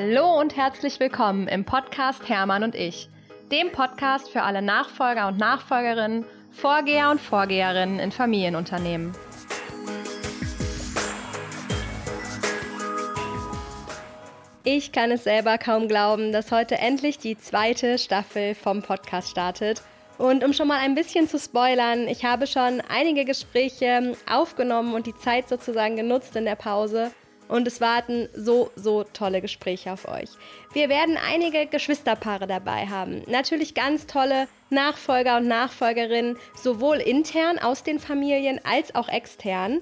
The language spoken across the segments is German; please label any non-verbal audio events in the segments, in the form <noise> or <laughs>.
Hallo und herzlich willkommen im Podcast Hermann und ich, dem Podcast für alle Nachfolger und Nachfolgerinnen, Vorgeher und Vorgeherinnen in Familienunternehmen. Ich kann es selber kaum glauben, dass heute endlich die zweite Staffel vom Podcast startet. Und um schon mal ein bisschen zu spoilern, ich habe schon einige Gespräche aufgenommen und die Zeit sozusagen genutzt in der Pause und es warten so, so tolle Gespräche auf euch. Wir werden einige Geschwisterpaare dabei haben. Natürlich ganz tolle Nachfolger und Nachfolgerinnen, sowohl intern aus den Familien als auch extern.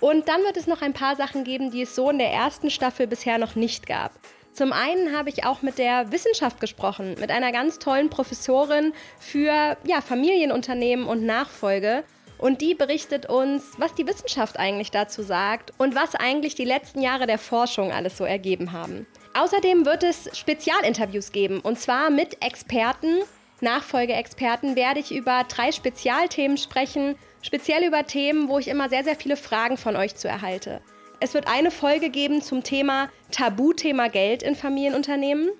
Und dann wird es noch ein paar Sachen geben, die es so in der ersten Staffel bisher noch nicht gab. Zum einen habe ich auch mit der Wissenschaft gesprochen, mit einer ganz tollen Professorin für ja, Familienunternehmen und Nachfolge. Und die berichtet uns, was die Wissenschaft eigentlich dazu sagt und was eigentlich die letzten Jahre der Forschung alles so ergeben haben. Außerdem wird es Spezialinterviews geben und zwar mit Experten. Nachfolgeexperten werde ich über drei Spezialthemen sprechen, speziell über Themen, wo ich immer sehr, sehr viele Fragen von euch zu erhalte. Es wird eine Folge geben zum Thema Tabuthema Geld in Familienunternehmen.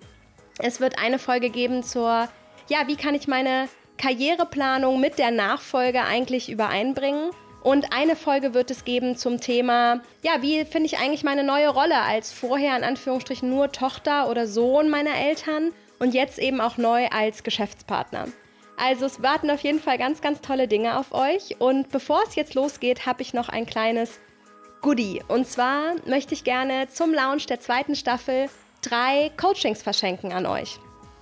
Es wird eine Folge geben zur, ja, wie kann ich meine Karriereplanung mit der Nachfolge eigentlich übereinbringen. Und eine Folge wird es geben zum Thema, ja, wie finde ich eigentlich meine neue Rolle als vorher in Anführungsstrichen nur Tochter oder Sohn meiner Eltern und jetzt eben auch neu als Geschäftspartner. Also es warten auf jeden Fall ganz, ganz tolle Dinge auf euch. Und bevor es jetzt losgeht, habe ich noch ein kleines Goodie. Und zwar möchte ich gerne zum Launch der zweiten Staffel drei Coachings verschenken an euch.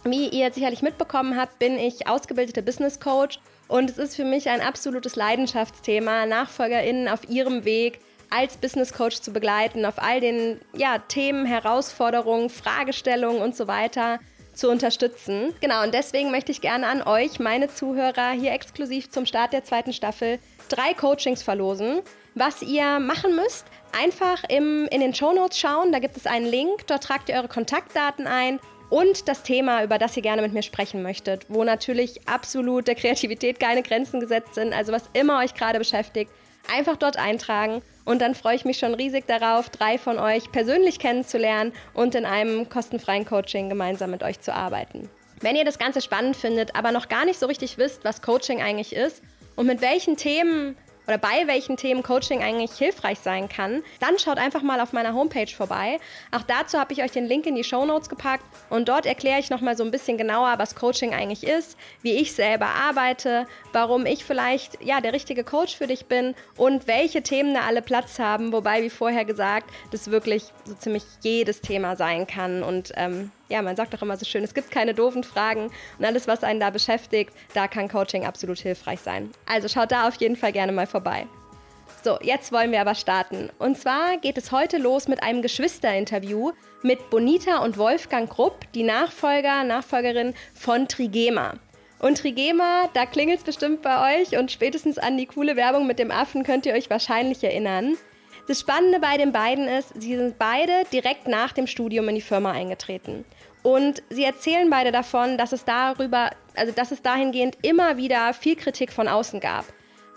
Wie ihr sicherlich mitbekommen habt, bin ich ausgebildete Business Coach und es ist für mich ein absolutes Leidenschaftsthema, NachfolgerInnen auf ihrem Weg als Business Coach zu begleiten, auf all den ja, Themen, Herausforderungen, Fragestellungen und so weiter zu unterstützen. Genau, und deswegen möchte ich gerne an euch, meine Zuhörer, hier exklusiv zum Start der zweiten Staffel drei Coachings verlosen. Was ihr machen müsst, einfach im, in den Show Notes schauen, da gibt es einen Link, dort tragt ihr eure Kontaktdaten ein und das Thema, über das ihr gerne mit mir sprechen möchtet, wo natürlich absolut der Kreativität keine Grenzen gesetzt sind, also was immer euch gerade beschäftigt, einfach dort eintragen und dann freue ich mich schon riesig darauf, drei von euch persönlich kennenzulernen und in einem kostenfreien Coaching gemeinsam mit euch zu arbeiten. Wenn ihr das Ganze spannend findet, aber noch gar nicht so richtig wisst, was Coaching eigentlich ist und mit welchen Themen oder bei welchen Themen Coaching eigentlich hilfreich sein kann, dann schaut einfach mal auf meiner Homepage vorbei. Auch dazu habe ich euch den Link in die Show Notes gepackt und dort erkläre ich nochmal so ein bisschen genauer, was Coaching eigentlich ist, wie ich selber arbeite, warum ich vielleicht ja der richtige Coach für dich bin und welche Themen da alle Platz haben, wobei wie vorher gesagt, das wirklich so ziemlich jedes Thema sein kann und ähm, ja, man sagt doch immer so schön, es gibt keine doofen Fragen und alles, was einen da beschäftigt, da kann Coaching absolut hilfreich sein. Also schaut da auf jeden Fall gerne mal vorbei. So, jetzt wollen wir aber starten. Und zwar geht es heute los mit einem Geschwisterinterview mit Bonita und Wolfgang Grupp, die Nachfolger, Nachfolgerin von Trigema. Und Trigema, da klingelt es bestimmt bei euch und spätestens an die coole Werbung mit dem Affen könnt ihr euch wahrscheinlich erinnern. Das Spannende bei den beiden ist, sie sind beide direkt nach dem Studium in die Firma eingetreten. Und sie erzählen beide davon, dass es darüber, also dass es dahingehend immer wieder viel Kritik von außen gab.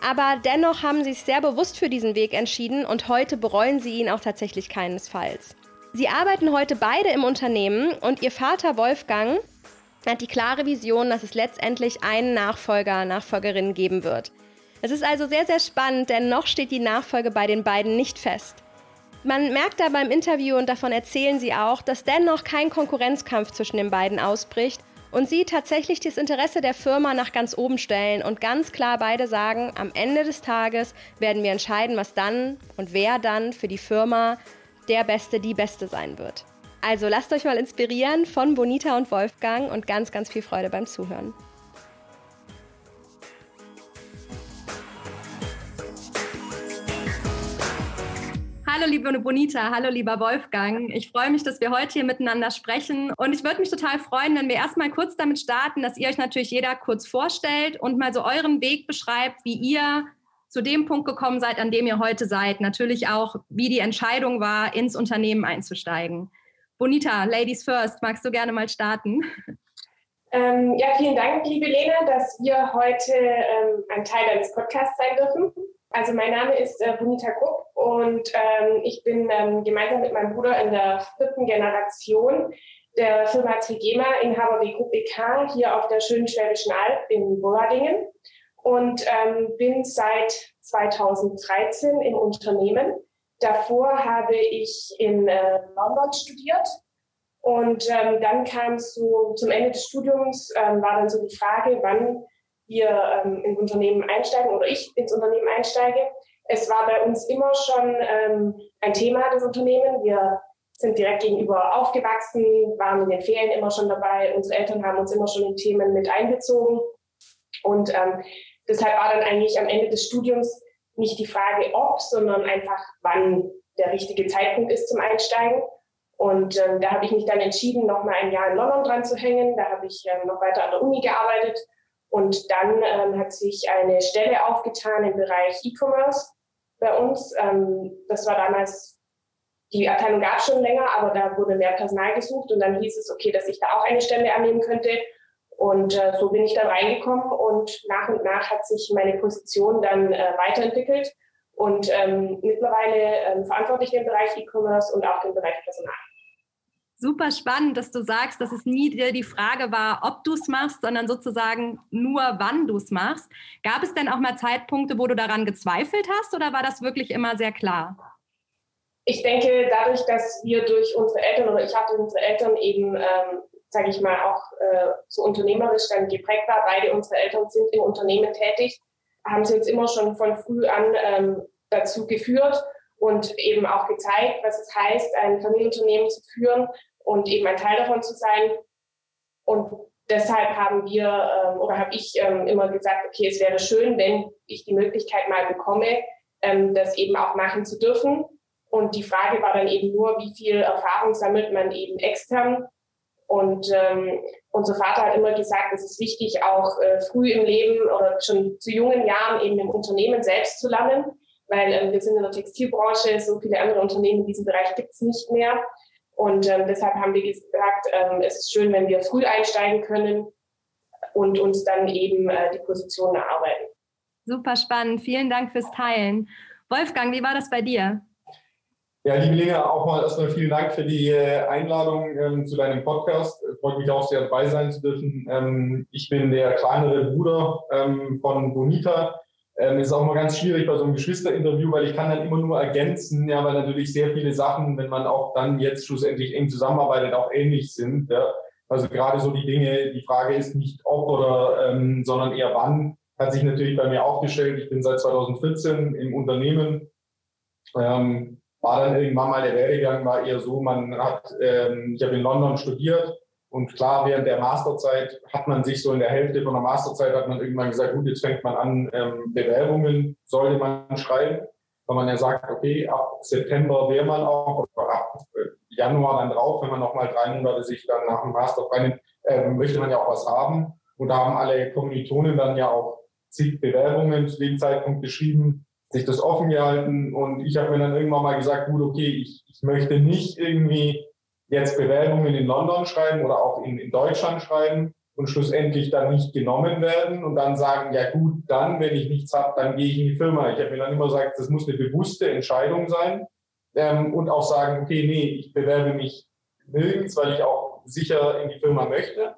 Aber dennoch haben sie sich sehr bewusst für diesen Weg entschieden und heute bereuen sie ihn auch tatsächlich keinesfalls. Sie arbeiten heute beide im Unternehmen und ihr Vater Wolfgang hat die klare Vision, dass es letztendlich einen Nachfolger, Nachfolgerin geben wird. Es ist also sehr, sehr spannend, denn noch steht die Nachfolge bei den beiden nicht fest. Man merkt da beim Interview und davon erzählen sie auch, dass dennoch kein Konkurrenzkampf zwischen den beiden ausbricht und sie tatsächlich das Interesse der Firma nach ganz oben stellen und ganz klar beide sagen, am Ende des Tages werden wir entscheiden, was dann und wer dann für die Firma der Beste, die Beste sein wird. Also lasst euch mal inspirieren von Bonita und Wolfgang und ganz, ganz viel Freude beim Zuhören. Hallo liebe Bonita, hallo lieber Wolfgang. Ich freue mich, dass wir heute hier miteinander sprechen und ich würde mich total freuen, wenn wir erstmal kurz damit starten, dass ihr euch natürlich jeder kurz vorstellt und mal so euren Weg beschreibt, wie ihr zu dem Punkt gekommen seid, an dem ihr heute seid. Natürlich auch, wie die Entscheidung war, ins Unternehmen einzusteigen. Bonita, Ladies First, magst du gerne mal starten? Ähm, ja, vielen Dank, liebe Lena, dass wir heute ähm, ein Teil deines Podcasts sein dürfen. Also mein Name ist äh, Bonita Grupp und ähm, ich bin ähm, gemeinsam mit meinem Bruder in der vierten Generation der Firma Trigema Inhaber wie BK hier auf der schönen Schwäbischen Alb in Boradingen und ähm, bin seit 2013 im Unternehmen. Davor habe ich in äh, London studiert und ähm, dann kam es so zum Ende des Studiums, ähm, war dann so die Frage, wann wir ähm, ins Unternehmen einsteigen oder ich ins Unternehmen einsteige. Es war bei uns immer schon ähm, ein Thema, das Unternehmen. Wir sind direkt gegenüber aufgewachsen, waren in den Ferien immer schon dabei. Unsere Eltern haben uns immer schon in Themen mit einbezogen. Und ähm, deshalb war dann eigentlich am Ende des Studiums nicht die Frage, ob, sondern einfach, wann der richtige Zeitpunkt ist zum Einsteigen. Und ähm, da habe ich mich dann entschieden, noch mal ein Jahr in London dran zu hängen. Da habe ich ähm, noch weiter an der Uni gearbeitet. Und dann ähm, hat sich eine Stelle aufgetan im Bereich E-Commerce bei uns. Ähm, das war damals, die Abteilung gab schon länger, aber da wurde mehr Personal gesucht. Und dann hieß es, okay, dass ich da auch eine Stelle annehmen könnte. Und äh, so bin ich dann reingekommen und nach und nach hat sich meine Position dann äh, weiterentwickelt. Und ähm, mittlerweile ähm, verantworte ich den Bereich E-Commerce und auch den Bereich Personal super spannend, dass du sagst, dass es nie die Frage war, ob du es machst, sondern sozusagen nur, wann du es machst. Gab es denn auch mal Zeitpunkte, wo du daran gezweifelt hast oder war das wirklich immer sehr klar? Ich denke, dadurch, dass wir durch unsere Eltern oder ich hatte unsere Eltern eben, ähm, sage ich mal, auch äh, so unternehmerisch dann geprägt war, beide unsere Eltern sind im Unternehmen tätig, haben sie uns immer schon von früh an ähm, dazu geführt und eben auch gezeigt, was es heißt, ein Familienunternehmen zu führen und eben ein Teil davon zu sein. Und deshalb haben wir ähm, oder habe ich ähm, immer gesagt, okay, es wäre schön, wenn ich die Möglichkeit mal bekomme, ähm, das eben auch machen zu dürfen. Und die Frage war dann eben nur, wie viel Erfahrung sammelt man eben extern. Und ähm, unser Vater hat immer gesagt, es ist wichtig, auch äh, früh im Leben oder schon zu jungen Jahren eben im Unternehmen selbst zu lernen weil ähm, wir sind in der Textilbranche, so viele andere Unternehmen in diesem Bereich gibt es nicht mehr. Und ähm, deshalb haben wir gesagt, ähm, es ist schön, wenn wir früh einsteigen können und uns dann eben äh, die Position erarbeiten. Super spannend. Vielen Dank fürs Teilen. Wolfgang, wie war das bei dir? Ja, liebe Lena, auch mal erstmal vielen Dank für die äh, Einladung ähm, zu deinem Podcast. Freut mich auch sehr dabei sein zu dürfen. Ähm, ich bin der kleinere Bruder ähm, von Bonita. Ähm, ist auch mal ganz schwierig bei so einem Geschwisterinterview, weil ich kann dann immer nur ergänzen, ja, weil natürlich sehr viele Sachen, wenn man auch dann jetzt schlussendlich eng zusammenarbeitet, auch ähnlich sind. Ja. Also gerade so die Dinge, die Frage ist nicht ob oder, ähm, sondern eher wann, hat sich natürlich bei mir auch gestellt. Ich bin seit 2014 im Unternehmen. Ähm, war dann irgendwann mal der Werdegang, war eher so, man hat, ähm, ich habe in London studiert, und klar, während der Masterzeit hat man sich so in der Hälfte von der Masterzeit hat man irgendwann gesagt, gut, jetzt fängt man an, ähm, Bewerbungen sollte man schreiben, weil man ja sagt, okay, ab September wäre man auch, oder ab äh, Januar dann drauf, wenn man nochmal drei Monate sich dann nach dem Master freinimmt, äh, möchte man ja auch was haben. Und da haben alle Kommilitonen dann ja auch zig Bewerbungen zu dem Zeitpunkt geschrieben, sich das offen gehalten. Und ich habe mir dann irgendwann mal gesagt, gut, okay, ich, ich möchte nicht irgendwie jetzt Bewerbungen in London schreiben oder auch in, in Deutschland schreiben und schlussendlich dann nicht genommen werden und dann sagen, ja gut, dann, wenn ich nichts habe, dann gehe ich in die Firma. Ich habe mir dann immer gesagt, das muss eine bewusste Entscheidung sein ähm, und auch sagen, okay, nee, ich bewerbe mich nirgends, weil ich auch sicher in die Firma möchte.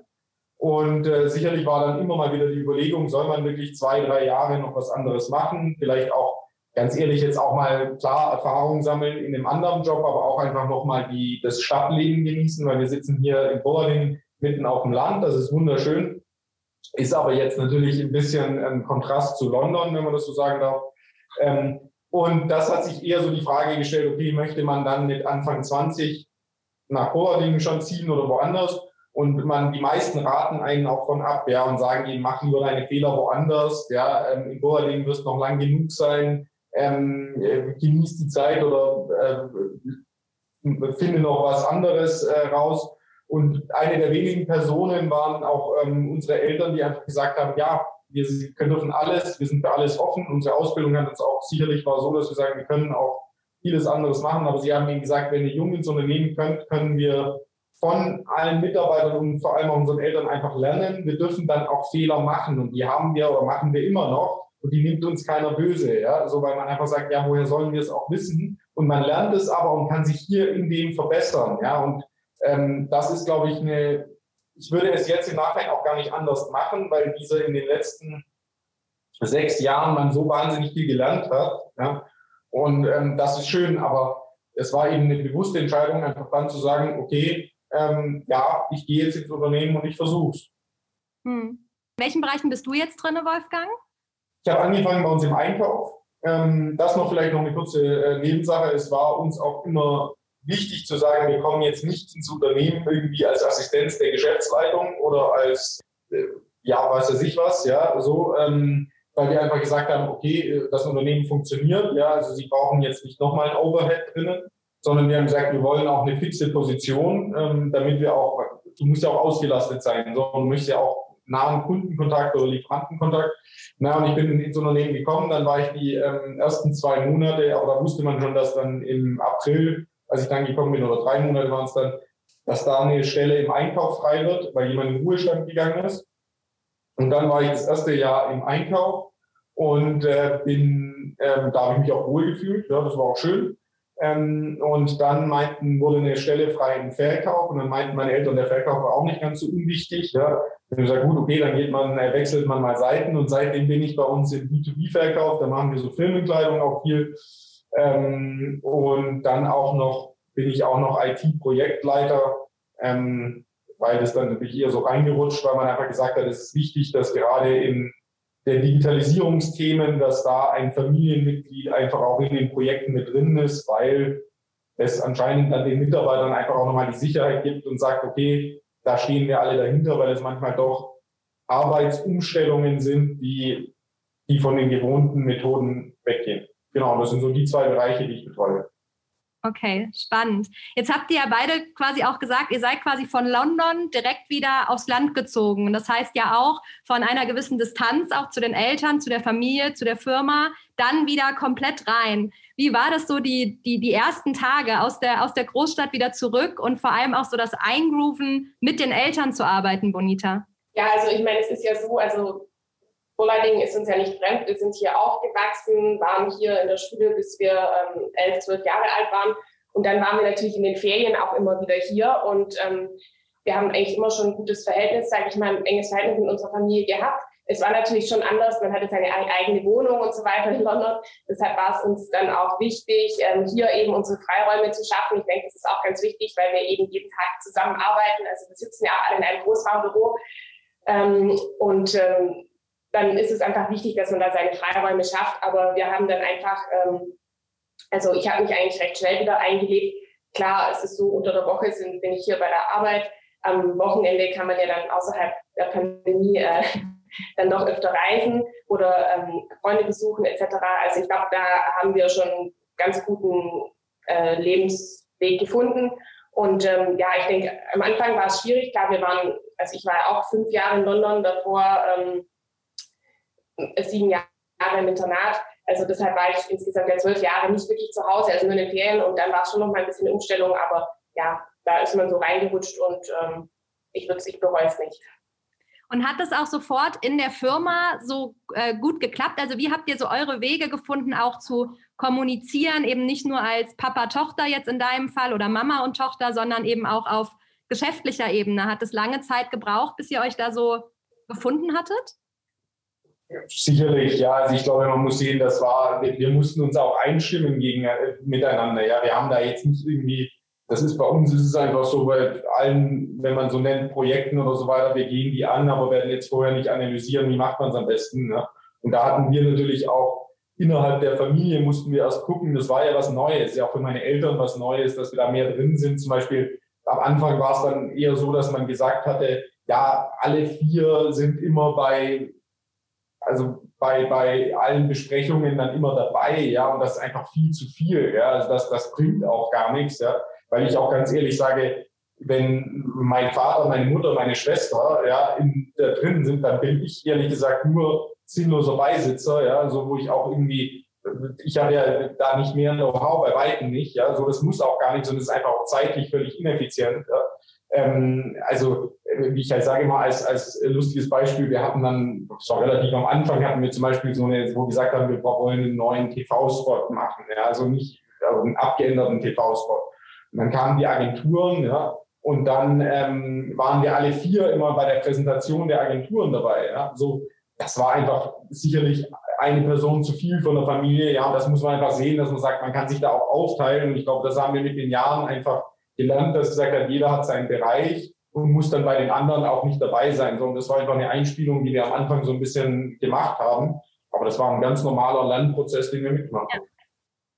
Und äh, sicherlich war dann immer mal wieder die Überlegung, soll man wirklich zwei, drei Jahre noch was anderes machen, vielleicht auch ganz ehrlich jetzt auch mal klar Erfahrungen sammeln in einem anderen Job, aber auch einfach nochmal die, das Stadtleben genießen, weil wir sitzen hier in Borling mitten auf dem Land, das ist wunderschön, ist aber jetzt natürlich ein bisschen ein Kontrast zu London, wenn man das so sagen darf. Ähm, und das hat sich eher so die Frage gestellt, okay, möchte man dann mit Anfang 20 nach Borling schon ziehen oder woanders? Und man, die meisten raten einen auch von ab, ja, und sagen ihnen, mach lieber deine Fehler woanders, ja, ähm, in Borling wirst noch lang genug sein, ähm, äh, genieß die Zeit oder äh, finde noch was anderes äh, raus. Und eine der wenigen Personen waren auch ähm, unsere Eltern, die einfach gesagt haben, ja, wir dürfen alles, wir sind für alles offen. Unsere Ausbildung hat uns auch sicherlich war so, dass wir sagen, wir können auch vieles anderes machen. Aber sie haben eben gesagt, wenn ihr jung ins Unternehmen könnt, können wir von allen Mitarbeitern und vor allem auch unseren Eltern einfach lernen. Wir dürfen dann auch Fehler machen und die haben wir oder machen wir immer noch. Und die nimmt uns keiner böse, ja, so weil man einfach sagt, ja, woher sollen wir es auch wissen? Und man lernt es aber und kann sich hier in dem verbessern, ja, und ähm, das ist, glaube ich, eine, ich würde es jetzt im Nachhinein auch gar nicht anders machen, weil diese in den letzten sechs Jahren man so wahnsinnig viel gelernt hat, ja, und ähm, das ist schön, aber es war eben eine bewusste Entscheidung, einfach dann zu sagen, okay, ähm, ja, ich gehe jetzt ins Unternehmen und ich versuche es. Hm. In welchen Bereichen bist du jetzt drin, Wolfgang? Ich habe angefangen bei uns im Einkauf. Ähm, das noch vielleicht noch eine kurze äh, Nebensache. Es war uns auch immer wichtig zu sagen, wir kommen jetzt nicht ins Unternehmen irgendwie als Assistenz der Geschäftsleitung oder als, äh, ja, weiß er sich was, ja, so, ähm, weil wir einfach gesagt haben, okay, äh, das Unternehmen funktioniert, ja, also sie brauchen jetzt nicht nochmal ein Overhead drinnen, sondern wir haben gesagt, wir wollen auch eine fixe Position, ähm, damit wir auch, du musst ja auch ausgelastet sein, so, du möchtest ja auch nahen Kundenkontakt oder Lieferantenkontakt. Na, und ich bin ins Unternehmen gekommen, dann war ich die ähm, ersten zwei Monate, aber da wusste man schon, dass dann im April, als ich dann gekommen bin, oder drei Monate waren es dann, dass da eine Stelle im Einkauf frei wird, weil jemand in den Ruhestand gegangen ist. Und dann war ich das erste Jahr im Einkauf und äh, bin, ähm, da habe ich mich auch wohl gefühlt, ja, das war auch schön. Ähm, und dann meinten, wurde eine Stelle frei im Verkauf und dann meinten meine Eltern, der Verkauf war auch nicht ganz so unwichtig. Ja. Ich gesagt, gut, okay, dann geht man, äh, wechselt man mal Seiten und seitdem bin ich bei uns im B2B-Verkauf, da machen wir so Firmenkleidung auch viel. Ähm, und dann auch noch, bin ich auch noch IT-Projektleiter, ähm, weil das dann natürlich eher so reingerutscht, weil man einfach gesagt hat, es ist wichtig, dass gerade in der Digitalisierungsthemen, dass da ein Familienmitglied einfach auch in den Projekten mit drin ist, weil es anscheinend dann den Mitarbeitern einfach auch nochmal die Sicherheit gibt und sagt, okay, da stehen wir alle dahinter, weil es manchmal doch Arbeitsumstellungen sind, die, die von den gewohnten Methoden weggehen. Genau, das sind so die zwei Bereiche, die ich betreue. Okay, spannend. Jetzt habt ihr ja beide quasi auch gesagt, ihr seid quasi von London direkt wieder aufs Land gezogen. Und das heißt ja auch von einer gewissen Distanz auch zu den Eltern, zu der Familie, zu der Firma, dann wieder komplett rein. Wie war das so die, die, die ersten Tage aus der, aus der Großstadt wieder zurück und vor allem auch so das Eingrooven mit den Eltern zu arbeiten, Bonita? Ja, also ich meine, es ist ja so, also Bollading ist uns ja nicht fremd. Wir sind hier aufgewachsen, waren hier in der Schule, bis wir ähm, elf, zwölf Jahre alt waren. Und dann waren wir natürlich in den Ferien auch immer wieder hier. Und ähm, wir haben eigentlich immer schon ein gutes Verhältnis, sage ich mal, ein enges Verhältnis mit unserer Familie gehabt. Es war natürlich schon anders. Man hatte seine eigene Wohnung und so weiter in London. Deshalb war es uns dann auch wichtig, ähm, hier eben unsere Freiräume zu schaffen. Ich denke, das ist auch ganz wichtig, weil wir eben jeden Tag zusammenarbeiten. Also wir sitzen ja alle in einem Großraumbüro. Ähm, und ähm, dann ist es einfach wichtig, dass man da seine Freiräume schafft. Aber wir haben dann einfach, ähm, also ich habe mich eigentlich recht schnell wieder eingelebt. Klar, es ist so, unter der Woche sind, bin ich hier bei der Arbeit. Am Wochenende kann man ja dann außerhalb der Pandemie äh, <laughs> dann doch öfter reisen oder ähm, Freunde besuchen etc. Also ich glaube, da haben wir schon ganz guten äh, Lebensweg gefunden. Und ähm, ja, ich denke, am Anfang war es schwierig. Klar, wir waren, also ich war auch fünf Jahre in London, davor ähm, sieben Jahre im Internat. Also deshalb war ich insgesamt ja zwölf Jahre nicht wirklich zu Hause, also nur in den Ferien und dann war es schon noch mal ein bisschen Umstellung, aber ja, da ist man so reingerutscht und ähm, ich würde ich bereue es nicht. Und hat das auch sofort in der Firma so äh, gut geklappt? Also wie habt ihr so eure Wege gefunden, auch zu kommunizieren, eben nicht nur als Papa-Tochter jetzt in deinem Fall oder Mama und Tochter, sondern eben auch auf geschäftlicher Ebene? Hat es lange Zeit gebraucht, bis ihr euch da so gefunden hattet? Sicherlich, ja. Also ich glaube, man muss sehen, das war, wir, mussten uns auch einstimmen gegen, äh, miteinander. Ja, wir haben da jetzt nicht irgendwie, das ist bei uns, ist es einfach so, bei allen, wenn man so nennt, Projekten oder so weiter, wir gehen die an, aber werden jetzt vorher nicht analysieren, wie macht man es am besten. Ne? Und da hatten wir natürlich auch innerhalb der Familie mussten wir erst gucken, das war ja was Neues, ja auch für meine Eltern was Neues, dass wir da mehr drin sind. Zum Beispiel am Anfang war es dann eher so, dass man gesagt hatte, ja, alle vier sind immer bei also bei, bei allen Besprechungen dann immer dabei, ja, und das ist einfach viel zu viel, ja, also das, das bringt auch gar nichts, ja, weil ich auch ganz ehrlich sage, wenn mein Vater, meine Mutter, meine Schwester, ja, in, da drin sind, dann bin ich ehrlich gesagt nur sinnloser Beisitzer, ja, so wo ich auch irgendwie, ich habe ja da nicht mehr Know-how, bei Weitem nicht, ja, so das muss auch gar nicht, sondern es ist einfach auch zeitlich völlig ineffizient, ja. Ähm, also wie ich halt sage mal, als, als lustiges Beispiel, wir hatten dann, das war relativ am Anfang, hatten wir zum Beispiel so eine, wo wir gesagt haben, wir wollen einen neuen TV-Spot machen, ja, also nicht also einen abgeänderten TV-Spot. Und dann kamen die Agenturen, ja, und dann ähm, waren wir alle vier immer bei der Präsentation der Agenturen dabei. Ja. So, das war einfach sicherlich eine Person zu viel von der Familie. Ja, das muss man einfach sehen, dass man sagt, man kann sich da auch aufteilen. Und ich glaube, das haben wir mit den Jahren einfach gelernt, dass gesagt hat, jeder hat seinen Bereich und muss dann bei den anderen auch nicht dabei sein, sondern das war einfach eine Einspielung, die wir am Anfang so ein bisschen gemacht haben. Aber das war ein ganz normaler Lernprozess, den wir mitmachen. Ja.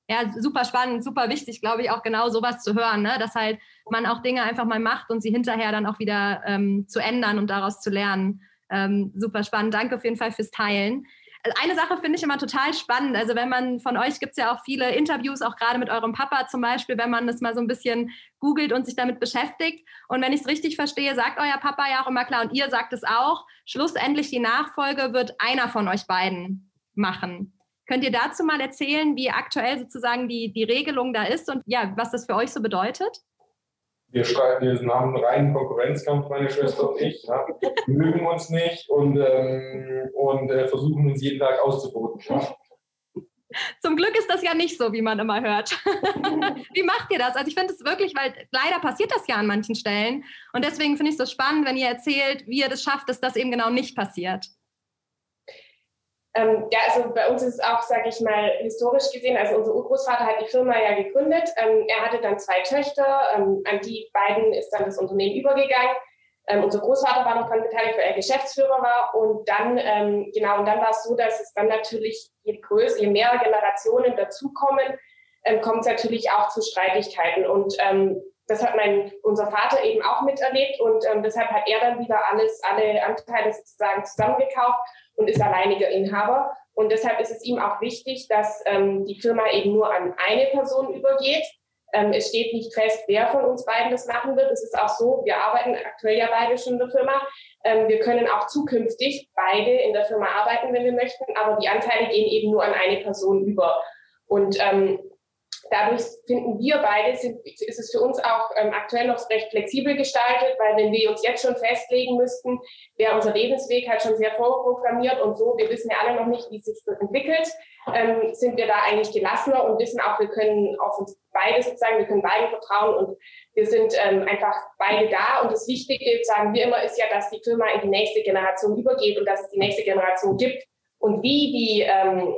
Ja, super spannend, super wichtig, glaube ich, auch genau sowas zu hören, ne? dass halt man auch Dinge einfach mal macht und sie hinterher dann auch wieder ähm, zu ändern und daraus zu lernen. Ähm, super spannend. Danke auf jeden Fall fürs Teilen. Eine Sache finde ich immer total spannend. Also wenn man von euch gibt es ja auch viele Interviews, auch gerade mit eurem Papa zum Beispiel, wenn man das mal so ein bisschen googelt und sich damit beschäftigt. Und wenn ich es richtig verstehe, sagt euer Papa ja auch immer klar und ihr sagt es auch, schlussendlich die Nachfolge wird einer von euch beiden machen. Könnt ihr dazu mal erzählen, wie aktuell sozusagen die, die Regelung da ist und ja, was das für euch so bedeutet? Wir wir haben einen reinen Konkurrenzkampf, meine Schwester und ich. Ja. Wir mögen uns nicht und, ähm, und äh, versuchen uns jeden Tag auszuboten. Ja. Zum Glück ist das ja nicht so, wie man immer hört. <laughs> wie macht ihr das? Also ich finde es wirklich, weil leider passiert das ja an manchen Stellen. Und deswegen finde ich es so spannend, wenn ihr erzählt, wie ihr das schafft, dass das eben genau nicht passiert. Ähm, ja, also bei uns ist es auch, sage ich mal, historisch gesehen, also unser Urgroßvater hat die Firma ja gegründet. Ähm, er hatte dann zwei Töchter, ähm, an die beiden ist dann das Unternehmen übergegangen. Ähm, unser Großvater war noch daran beteiligt, weil er Geschäftsführer war. Und dann, ähm, genau, und dann war es so, dass es dann natürlich, je größer, je mehr Generationen dazukommen, ähm, kommt es natürlich auch zu Streitigkeiten. Und das hat mein, unser Vater eben auch miterlebt und deshalb hat er dann wieder alles, alle Anteile sozusagen zusammengekauft und ist alleiniger Inhaber. Und deshalb ist es ihm auch wichtig, dass ähm, die Firma eben nur an eine Person übergeht. Ähm, es steht nicht fest, wer von uns beiden das machen wird. Es ist auch so, wir arbeiten aktuell ja beide schon in der Firma. Ähm, wir können auch zukünftig beide in der Firma arbeiten, wenn wir möchten, aber die Anteile gehen eben nur an eine Person über. Und ähm, dadurch finden wir beide, sind, ist es für uns auch ähm, aktuell noch recht flexibel gestaltet, weil wenn wir uns jetzt schon festlegen müssten, wäre unser Lebensweg halt schon sehr vorprogrammiert und so, wir wissen ja alle noch nicht, wie es sich entwickelt, ähm, sind wir da eigentlich gelassener und wissen auch, wir können auf uns beide sozusagen, wir können beiden vertrauen und wir sind ähm, einfach beide da. Und das Wichtige, sagen wir immer, ist ja, dass die Firma in die nächste Generation übergeht und dass es die nächste Generation gibt. Und wie die ähm,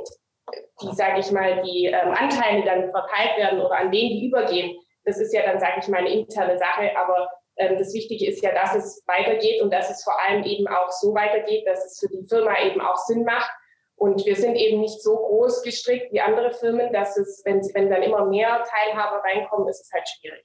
die, sage ich mal, die ähm, Anteile dann verteilt werden oder an wen die übergehen, das ist ja dann, sage ich mal, eine interne Sache. Aber ähm, das Wichtige ist ja, dass es weitergeht und dass es vor allem eben auch so weitergeht, dass es für die Firma eben auch Sinn macht. Und wir sind eben nicht so groß gestrickt wie andere Firmen, dass es, wenn, wenn dann immer mehr Teilhaber reinkommen, ist es halt schwierig.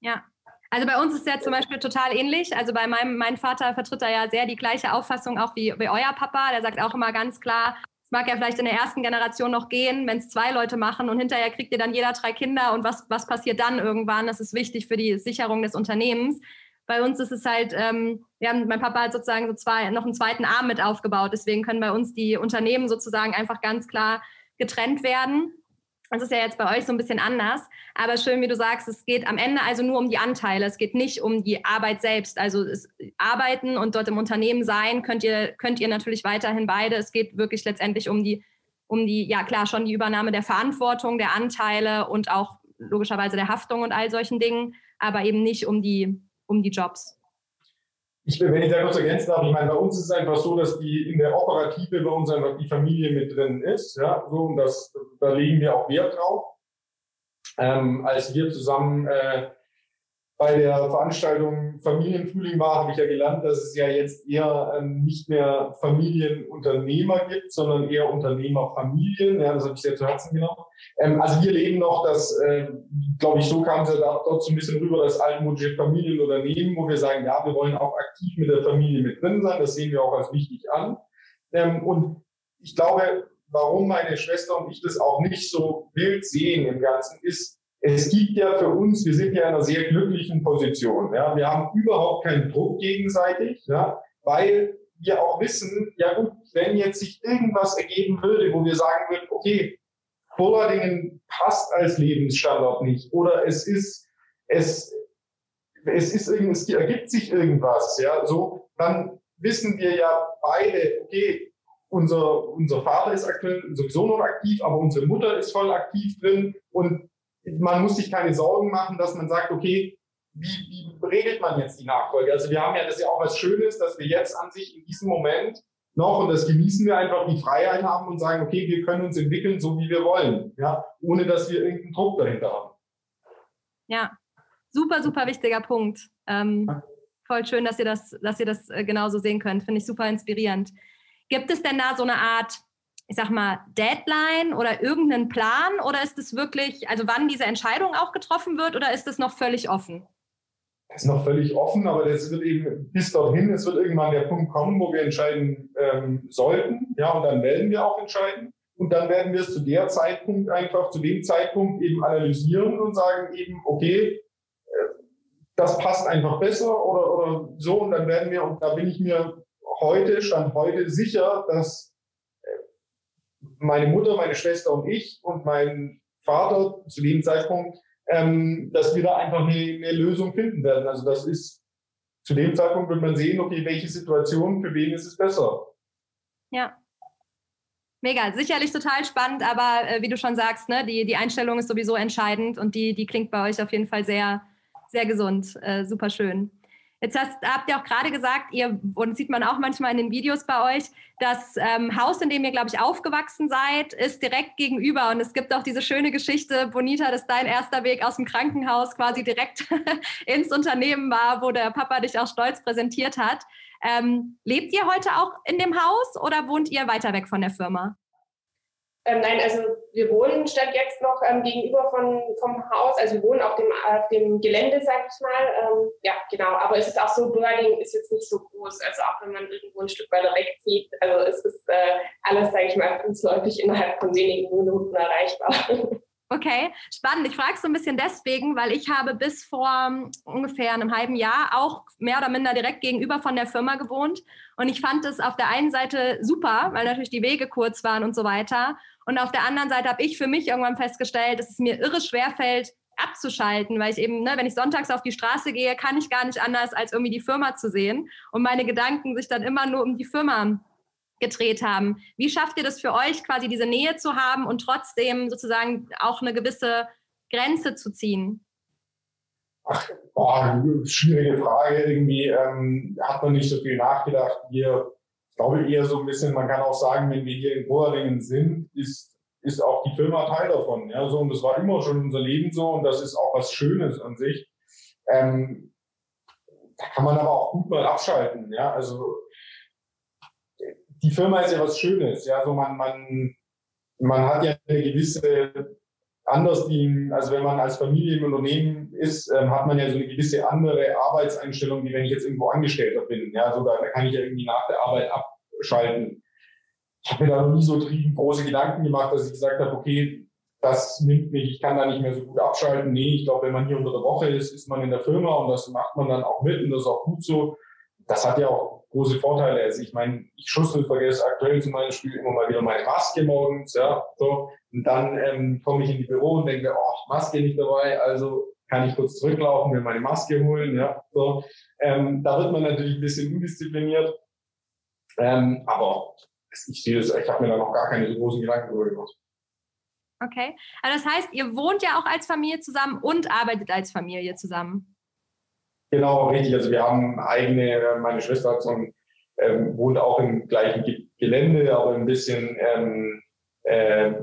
Ja, also bei uns ist es ja zum Beispiel total ähnlich. Also bei meinem mein Vater vertritt da ja sehr die gleiche Auffassung auch wie, wie euer Papa. Der sagt auch immer ganz klar, es mag ja vielleicht in der ersten Generation noch gehen, wenn es zwei Leute machen und hinterher kriegt ihr dann jeder drei Kinder und was, was passiert dann irgendwann? Das ist wichtig für die Sicherung des Unternehmens. Bei uns ist es halt, ähm, wir haben, mein Papa hat sozusagen so zwei, noch einen zweiten Arm mit aufgebaut. Deswegen können bei uns die Unternehmen sozusagen einfach ganz klar getrennt werden. Das ist ja jetzt bei euch so ein bisschen anders. Aber schön, wie du sagst, es geht am Ende also nur um die Anteile. Es geht nicht um die Arbeit selbst. Also es, arbeiten und dort im Unternehmen sein könnt ihr, könnt ihr natürlich weiterhin beide. Es geht wirklich letztendlich um die, um die, ja klar, schon die Übernahme der Verantwortung, der Anteile und auch logischerweise der Haftung und all solchen Dingen, aber eben nicht um die, um die Jobs. Ich, wenn ich da kurz ergänzen darf, ich meine, bei uns ist es einfach so, dass die in der Operative bei uns einfach die Familie mit drin ist. Ja, so, und das, da legen wir auch Wert drauf. Ähm, als wir zusammen äh, bei der Veranstaltung Familienfrühling war, habe ich ja gelernt, dass es ja jetzt eher ähm, nicht mehr Familienunternehmer gibt, sondern eher Unternehmerfamilien. Ja, das habe ich sehr zu Herzen genommen. Ähm, also wir leben noch das, äh, glaube ich, so kam es ja dort so ein bisschen rüber, das altmodische Familienunternehmen, wo wir sagen, ja, wir wollen auch aktiv mit der Familie mit drin sein. Das sehen wir auch als wichtig an. Ähm, und ich glaube, warum meine Schwester und ich das auch nicht so wild sehen im Ganzen, ist, es gibt ja für uns, wir sind ja in einer sehr glücklichen Position. Ja. Wir haben überhaupt keinen Druck gegenseitig, ja, weil wir auch wissen, ja gut, wenn jetzt sich irgendwas ergeben würde, wo wir sagen würden, okay, Bollardingen passt als Lebensstandort nicht oder es ist, es es ist es ergibt sich irgendwas, ja, so, dann wissen wir ja beide, okay, unser, unser Vater ist aktuell sowieso noch aktiv, aber unsere Mutter ist voll aktiv drin und man muss sich keine Sorgen machen, dass man sagt, okay, wie, wie regelt man jetzt die Nachfolge? Also wir haben ja das ja auch was Schönes, dass wir jetzt an sich in diesem Moment noch, und das genießen wir einfach, die Freiheit haben und sagen, okay, wir können uns entwickeln, so wie wir wollen, ja, ohne dass wir irgendeinen Druck dahinter haben. Ja, super, super wichtiger Punkt. Ähm, voll schön, dass ihr das, dass ihr das äh, genauso sehen könnt. Finde ich super inspirierend. Gibt es denn da so eine Art, ich sag mal, Deadline oder irgendeinen Plan? Oder ist es wirklich, also wann diese Entscheidung auch getroffen wird, oder ist es noch völlig offen? Das ist noch völlig offen, aber das wird eben bis dorthin, es wird irgendwann der Punkt kommen, wo wir entscheiden ähm, sollten. Ja, und dann werden wir auch entscheiden. Und dann werden wir es zu der Zeitpunkt einfach, zu dem Zeitpunkt eben analysieren und sagen eben, okay, äh, das passt einfach besser oder, oder so. Und dann werden wir, und da bin ich mir heute, stand heute sicher, dass meine Mutter, meine Schwester und ich und mein Vater zu dem Zeitpunkt, ähm, dass wir da einfach eine, eine Lösung finden werden. Also das ist, zu dem Zeitpunkt wird man sehen, okay, welche Situation, für wen ist es besser. Ja. Mega, sicherlich total spannend, aber äh, wie du schon sagst, ne, die, die Einstellung ist sowieso entscheidend und die, die klingt bei euch auf jeden Fall sehr, sehr gesund. Äh, super schön. Jetzt hast, habt ihr auch gerade gesagt, ihr, und sieht man auch manchmal in den Videos bei euch, das ähm, Haus, in dem ihr, glaube ich, aufgewachsen seid, ist direkt gegenüber. Und es gibt auch diese schöne Geschichte, Bonita, dass dein erster Weg aus dem Krankenhaus quasi direkt <laughs> ins Unternehmen war, wo der Papa dich auch stolz präsentiert hat. Ähm, lebt ihr heute auch in dem Haus oder wohnt ihr weiter weg von der Firma? Ähm, nein, also wir wohnen statt jetzt noch ähm, gegenüber von, vom Haus, also wir wohnen auf dem, auf dem Gelände, sag ich mal. Ähm, ja, genau. Aber es ist auch so, Börding ist jetzt nicht so groß. Also auch wenn man irgendwo ein Stück weiter wegzieht, also es ist äh, alles, sage ich mal, fußläufig innerhalb von wenigen Minuten erreichbar. <laughs> Okay, spannend. Ich frage so ein bisschen deswegen, weil ich habe bis vor um, ungefähr einem halben Jahr auch mehr oder minder direkt gegenüber von der Firma gewohnt. Und ich fand es auf der einen Seite super, weil natürlich die Wege kurz waren und so weiter. Und auf der anderen Seite habe ich für mich irgendwann festgestellt, dass es mir irre schwer fällt, abzuschalten, weil ich eben, ne, wenn ich sonntags auf die Straße gehe, kann ich gar nicht anders, als irgendwie die Firma zu sehen und meine Gedanken sich dann immer nur um die Firma gedreht haben. Wie schafft ihr das für euch, quasi diese Nähe zu haben und trotzdem sozusagen auch eine gewisse Grenze zu ziehen? Ach, boah, schwierige Frage. Irgendwie ähm, hat man nicht so viel nachgedacht. Wir glaube eher so ein bisschen, man kann auch sagen, wenn wir hier in Bohringen sind, ist, ist auch die Firma Teil davon. Ja, so, und das war immer schon unser Leben so und das ist auch was Schönes an sich. Ähm, da kann man aber auch gut mal abschalten. Ja, also die Firma ist ja was Schönes. Ja, so man, man, man hat ja eine gewisse anders die, also wenn man als Familie im Unternehmen ist, ähm, hat man ja so eine gewisse andere Arbeitseinstellung, wie wenn ich jetzt irgendwo Angestellter bin. Ja, so da, da kann ich ja irgendwie nach der Arbeit abschalten. Ich habe mir da noch nie so große Gedanken gemacht, dass ich gesagt habe, okay, das nimmt mich, ich kann da nicht mehr so gut abschalten. Nee, ich glaube, wenn man hier unter der Woche ist, ist man in der Firma und das macht man dann auch mit und das ist auch gut so. Das hat ja auch große Vorteile. Also ich meine, ich schussel, vergesse aktuell zum Beispiel immer mal wieder meine Maske morgens, ja, so. Und dann ähm, komme ich in die Büro und denke, oh, Maske nicht dabei, also kann ich kurz zurücklaufen, mir meine Maske holen, ja, so. Ähm, da wird man natürlich ein bisschen undiszipliniert. Ähm, aber ich sehe das, ich habe mir da noch gar keine großen Gedanken darüber gemacht. Okay. Also das heißt, ihr wohnt ja auch als Familie zusammen und arbeitet als Familie zusammen. Genau, richtig. Also wir haben eigene, meine Schwester hat so ein, ähm, wohnt auch im gleichen Gelände, aber ein bisschen ähm, äh,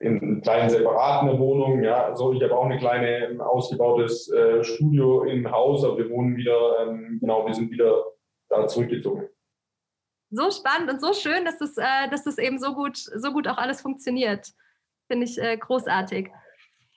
in kleinen separaten Wohnung. Ja, also ich habe auch eine kleine ähm, ausgebautes äh, Studio im Haus, aber wir wohnen wieder, ähm, genau, wir sind wieder da zurückgezogen. So spannend und so schön, dass das, äh, dass das eben so gut, so gut auch alles funktioniert. Finde ich äh, großartig.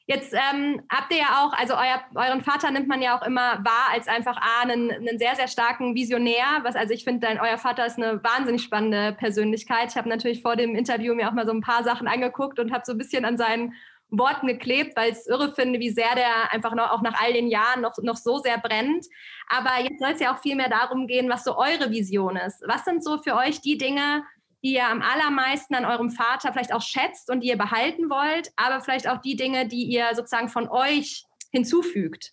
Jetzt ähm, habt ihr ja auch, also euer, euren Vater nimmt man ja auch immer wahr als einfach A, einen, einen sehr, sehr starken Visionär. Was, also ich finde, euer Vater ist eine wahnsinnig spannende Persönlichkeit. Ich habe natürlich vor dem Interview mir auch mal so ein paar Sachen angeguckt und habe so ein bisschen an seinen Worten geklebt, weil ich es irre finde, wie sehr der einfach noch, auch nach all den Jahren noch, noch so sehr brennt. Aber jetzt soll es ja auch viel mehr darum gehen, was so eure Vision ist. Was sind so für euch die Dinge, die ihr am allermeisten an eurem Vater vielleicht auch schätzt und die ihr behalten wollt, aber vielleicht auch die Dinge, die ihr sozusagen von euch hinzufügt?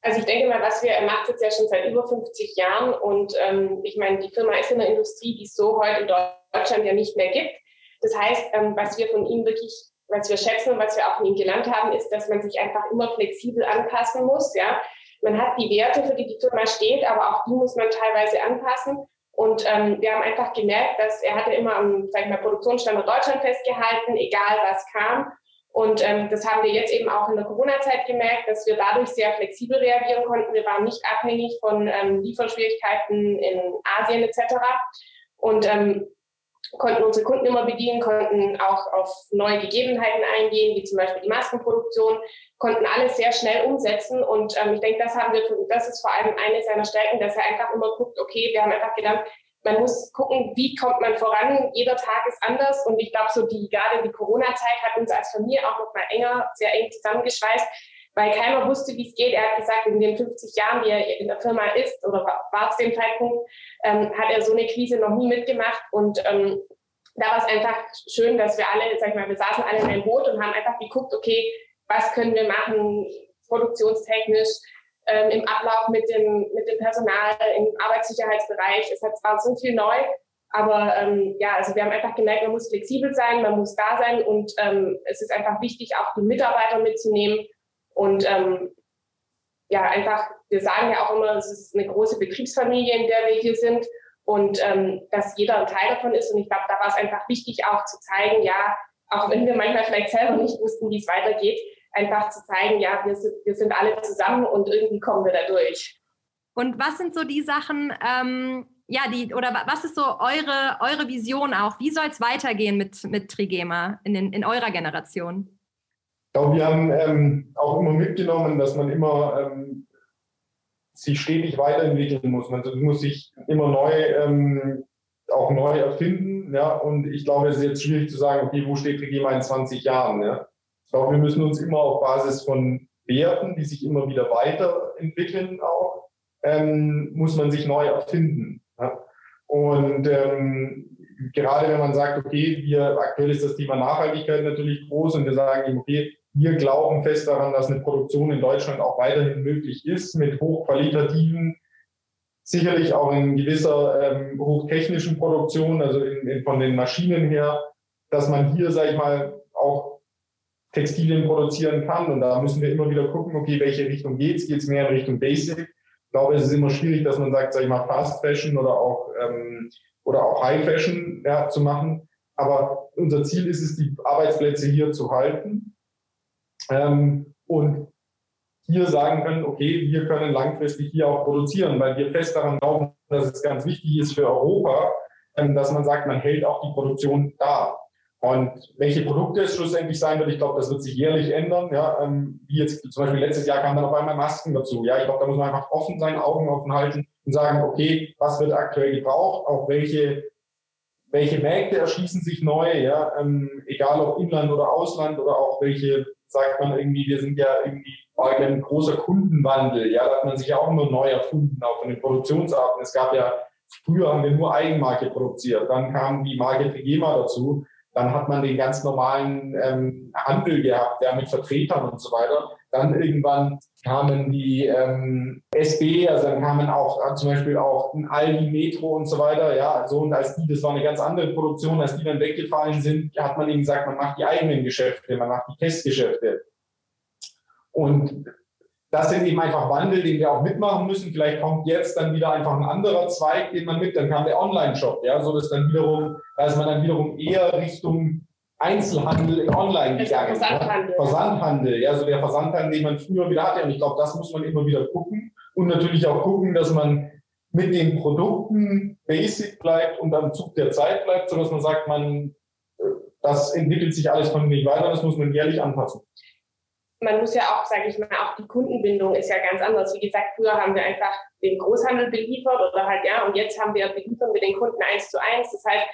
Also ich denke mal, was wir, er macht jetzt ja schon seit über 50 Jahren und ähm, ich meine, die Firma ist in einer Industrie, die es so heute in Deutschland ja nicht mehr gibt. Das heißt, ähm, was wir von ihm wirklich, was wir schätzen und was wir auch von ihm gelernt haben, ist, dass man sich einfach immer flexibel anpassen muss. Ja, man hat die Werte, für die die Firma steht, aber auch die muss man teilweise anpassen. Und ähm, wir haben einfach gemerkt, dass er hatte immer am sag ich mal, Produktionsstandort Deutschland festgehalten, egal was kam. Und ähm, das haben wir jetzt eben auch in der Corona-Zeit gemerkt, dass wir dadurch sehr flexibel reagieren konnten. Wir waren nicht abhängig von ähm, Lieferschwierigkeiten in Asien etc. Und ähm, konnten unsere Kunden immer bedienen, konnten auch auf neue Gegebenheiten eingehen, wie zum Beispiel die Maskenproduktion, konnten alles sehr schnell umsetzen. Und ähm, ich denke, das haben wir, das ist vor allem eine seiner Stärken, dass er einfach immer guckt, okay, wir haben einfach gedacht, man muss gucken, wie kommt man voran. Jeder Tag ist anders. Und ich glaube, so die, gerade die Corona-Zeit hat uns als Familie auch noch mal enger, sehr eng zusammengeschweißt, weil keiner wusste, wie es geht. Er hat gesagt, in den 50 Jahren, wie er in der Firma ist oder war zu dem Zeitpunkt, ähm, hat er so eine Krise noch nie mitgemacht. Und ähm, da war es einfach schön, dass wir alle, sag ich mal, wir saßen alle in einem Boot und haben einfach geguckt, okay, was können wir machen, produktionstechnisch, ähm, im Ablauf mit dem, mit dem Personal, im Arbeitssicherheitsbereich. Es hat zwar so viel neu, aber ähm, ja, also wir haben einfach gemerkt, man muss flexibel sein, man muss da sein und ähm, es ist einfach wichtig, auch die Mitarbeiter mitzunehmen. Und ähm, ja, einfach, wir sagen ja auch immer, es ist eine große Betriebsfamilie, in der wir hier sind und ähm, dass jeder ein Teil davon ist. Und ich glaube, da war es einfach wichtig, auch zu zeigen, ja, auch wenn wir manchmal vielleicht selber nicht wussten, wie es weitergeht, einfach zu zeigen, ja, wir sind, wir sind alle zusammen und irgendwie kommen wir da durch. Und was sind so die Sachen, ähm, ja, die, oder was ist so eure, eure Vision auch? Wie soll es weitergehen mit, mit Trigema in, den, in eurer Generation? Ich glaube, wir haben ähm, auch immer mitgenommen, dass man immer ähm, sich stetig weiterentwickeln muss. Man muss sich immer neu, ähm, auch neu erfinden. Ja? Und ich glaube, es ist jetzt schwierig zu sagen, okay, wo steht Trigema in 20 Jahren? Ja? glaube, wir müssen uns immer auf Basis von Werten, die sich immer wieder weiterentwickeln, auch, ähm, muss man sich neu erfinden. Ja? Und ähm, gerade wenn man sagt, okay, wir, aktuell ist das Thema Nachhaltigkeit natürlich groß und wir sagen, okay, wir glauben fest daran, dass eine Produktion in Deutschland auch weiterhin möglich ist mit hochqualitativen, sicherlich auch in gewisser ähm, hochtechnischen Produktion, also in, in, von den Maschinen her, dass man hier, sage ich mal, auch Textilien produzieren kann. Und da müssen wir immer wieder gucken, okay, welche Richtung geht's? Geht's mehr in Richtung Basic? Ich glaube, es ist immer schwierig, dass man sagt, sag ich mal, Fast Fashion oder auch, ähm, oder auch High Fashion ja, zu machen. Aber unser Ziel ist es, die Arbeitsplätze hier zu halten ähm, und hier sagen können, okay, wir können langfristig hier auch produzieren, weil wir fest daran glauben, dass es ganz wichtig ist für Europa, ähm, dass man sagt, man hält auch die Produktion da. Und welche Produkte es schlussendlich sein wird, ich glaube, das wird sich jährlich ändern. Ja, ähm, wie jetzt zum Beispiel letztes Jahr kamen dann auf einmal Masken dazu. Ja, ich glaube, da muss man einfach offen sein, Augen offen halten und sagen, okay, was wird aktuell gebraucht, auch welche, welche Märkte erschließen sich neu, ja, ähm, egal ob Inland oder Ausland oder auch welche, sagt man irgendwie, wir sind ja irgendwie ein großer Kundenwandel. Ja, da hat man sich ja auch immer neu erfunden, auch von den Produktionsarten. Es gab ja, früher haben wir nur Eigenmarke produziert, dann kam die Marke Trigema dazu dann hat man den ganz normalen ähm, Handel gehabt, ja, mit Vertretern und so weiter. Dann irgendwann kamen die ähm, SB, also dann kamen auch äh, zum Beispiel auch ein Aldi, Metro und so weiter. Ja, so und als die, das war eine ganz andere Produktion, als die dann weggefallen sind, hat man eben gesagt, man macht die eigenen Geschäfte, man macht die Testgeschäfte. Und das sind eben einfach Wandel, den wir auch mitmachen müssen. Vielleicht kommt jetzt dann wieder einfach ein anderer Zweig, den man mit, dann kam der Online-Shop, ja, so dass dann wiederum, da ist man dann wiederum eher Richtung Einzelhandel in Online gegangen. Versandhandel. Versandhandel, ja, so der Versandhandel, den man früher wieder hatte. Und ich glaube, das muss man immer wieder gucken. Und natürlich auch gucken, dass man mit den Produkten basic bleibt und am Zug der Zeit bleibt, sodass man sagt, man, äh, das entwickelt sich alles kontinuierlich weiter, das muss man jährlich anpassen man muss ja auch, sage ich mal, auch die Kundenbindung ist ja ganz anders. Wie gesagt, früher haben wir einfach den Großhandel beliefert oder halt, ja, und jetzt haben wir beliefern wir den Kunden eins zu eins. Das heißt,